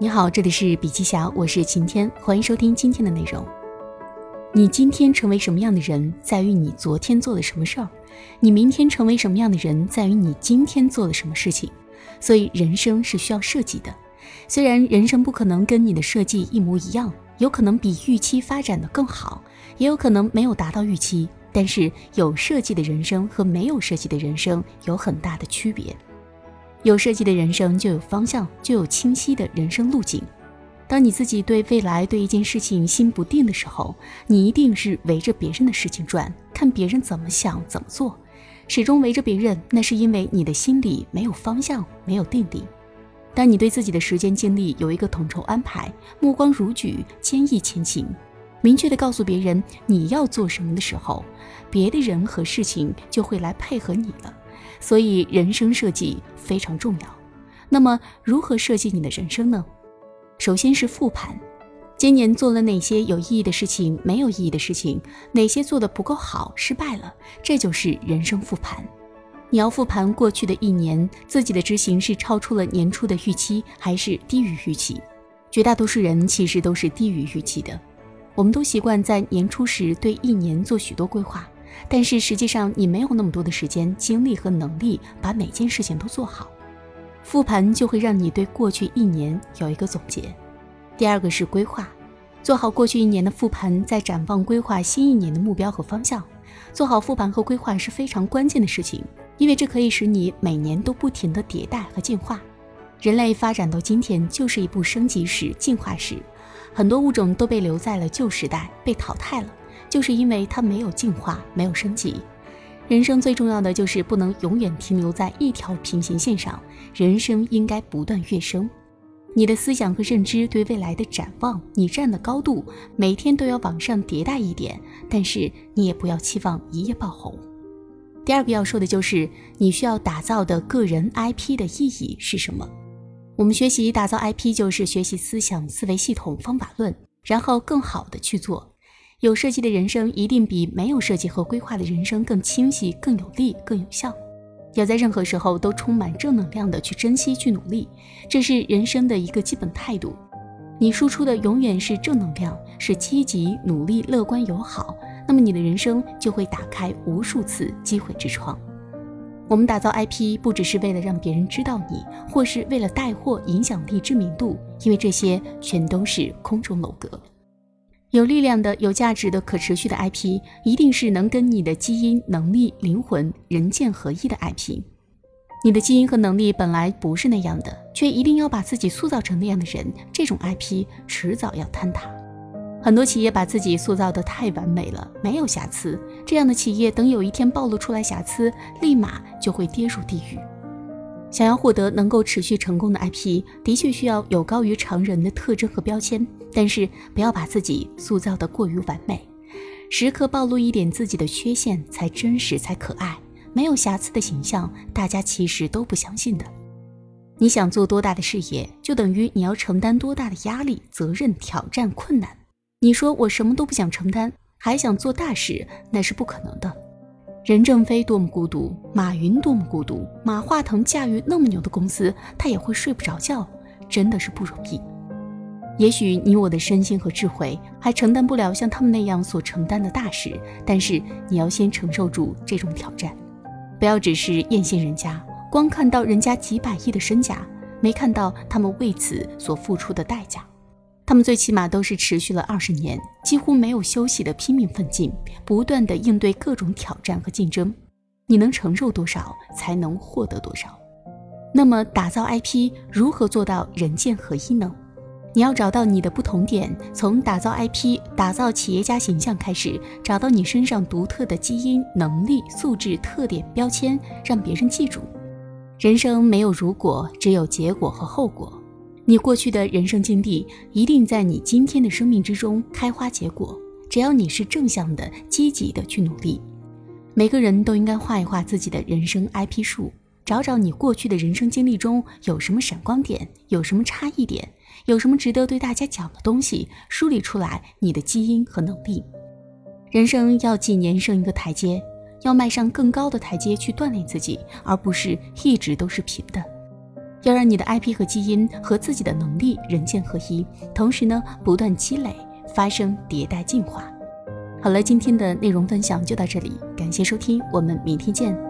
你好，这里是笔记侠，我是晴天，欢迎收听今天的内容。你今天成为什么样的人，在于你昨天做了什么事儿；你明天成为什么样的人，在于你今天做了什么事情。所以，人生是需要设计的。虽然人生不可能跟你的设计一模一样，有可能比预期发展的更好，也有可能没有达到预期。但是，有设计的人生和没有设计的人生有很大的区别。有设计的人生就有方向，就有清晰的人生路径。当你自己对未来对一件事情心不定的时候，你一定是围着别人的事情转，看别人怎么想怎么做，始终围着别人。那是因为你的心里没有方向，没有定力。当你对自己的时间精力有一个统筹安排，目光如炬，坚毅前行，明确的告诉别人你要做什么的时候，别的人和事情就会来配合你了。所以，人生设计非常重要。那么，如何设计你的人生呢？首先是复盘，今年做了哪些有意义的事情，没有意义的事情，哪些做的不够好，失败了，这就是人生复盘。你要复盘过去的一年，自己的执行是超出了年初的预期，还是低于预期？绝大多数人其实都是低于预期的。我们都习惯在年初时对一年做许多规划。但是实际上，你没有那么多的时间、精力和能力把每件事情都做好。复盘就会让你对过去一年有一个总结。第二个是规划，做好过去一年的复盘，再展望规划新一年的目标和方向。做好复盘和规划是非常关键的事情，因为这可以使你每年都不停的迭代和进化。人类发展到今天就是一部升级史、进化史，很多物种都被留在了旧时代，被淘汰了。就是因为它没有进化，没有升级。人生最重要的就是不能永远停留在一条平行线上，人生应该不断跃升。你的思想和认知对未来的展望，你站的高度，每天都要往上迭代一点。但是你也不要期望一夜爆红。第二个要说的就是你需要打造的个人 IP 的意义是什么？我们学习打造 IP，就是学习思想、思维系统、方法论，然后更好的去做。有设计的人生一定比没有设计和规划的人生更清晰、更有力、更有效。要在任何时候都充满正能量的去珍惜、去努力，这是人生的一个基本态度。你输出的永远是正能量，是积极、努力、乐观、友好，那么你的人生就会打开无数次机会之窗。我们打造 IP 不只是为了让别人知道你，或是为了带货、影响力、知名度，因为这些全都是空中楼阁。有力量的、有价值的、可持续的 IP，一定是能跟你的基因、能力、灵魂人剑合一的 IP。你的基因和能力本来不是那样的，却一定要把自己塑造成那样的人，这种 IP 迟早要坍塌。很多企业把自己塑造的太完美了，没有瑕疵，这样的企业等有一天暴露出来瑕疵，立马就会跌入地狱。想要获得能够持续成功的 IP，的确需要有高于常人的特征和标签，但是不要把自己塑造的过于完美，时刻暴露一点自己的缺陷，才真实，才可爱。没有瑕疵的形象，大家其实都不相信的。你想做多大的事业，就等于你要承担多大的压力、责任、挑战、困难。你说我什么都不想承担，还想做大事，那是不可能的。任正非多么孤独，马云多么孤独，马化腾驾驭那么牛的公司，他也会睡不着觉，真的是不容易。也许你我的身心和智慧还承担不了像他们那样所承担的大事，但是你要先承受住这种挑战，不要只是艳羡人家，光看到人家几百亿的身价，没看到他们为此所付出的代价。他们最起码都是持续了二十年，几乎没有休息的拼命奋进，不断的应对各种挑战和竞争。你能承受多少，才能获得多少。那么，打造 IP 如何做到人剑合一呢？你要找到你的不同点，从打造 IP、打造企业家形象开始，找到你身上独特的基因、能力、素质、特点、标签，让别人记住。人生没有如果，只有结果和后果。你过去的人生经历一定在你今天的生命之中开花结果。只要你是正向的、积极的去努力，每个人都应该画一画自己的人生 IP 树，找找你过去的人生经历中有什么闪光点，有什么差异点，有什么值得对大家讲的东西，梳理出来你的基因和能力。人生要几年升一个台阶，要迈上更高的台阶去锻炼自己，而不是一直都是平的。要让你的 IP 和基因和自己的能力人剑合一，同时呢，不断积累，发生迭代进化。好了，今天的内容分享就到这里，感谢收听，我们明天见。